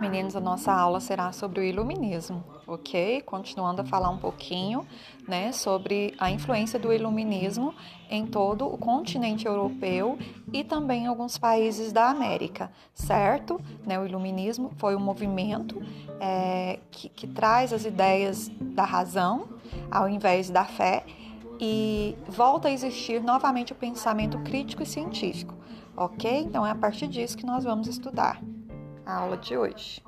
meninos, a nossa aula será sobre o iluminismo, ok? Continuando a falar um pouquinho, né, sobre a influência do iluminismo em todo o continente europeu e também em alguns países da América, certo? Né, o iluminismo foi um movimento é, que, que traz as ideias da razão ao invés da fé e volta a existir novamente o pensamento crítico e científico, ok? Então é a partir disso que nós vamos estudar a aula de hoje.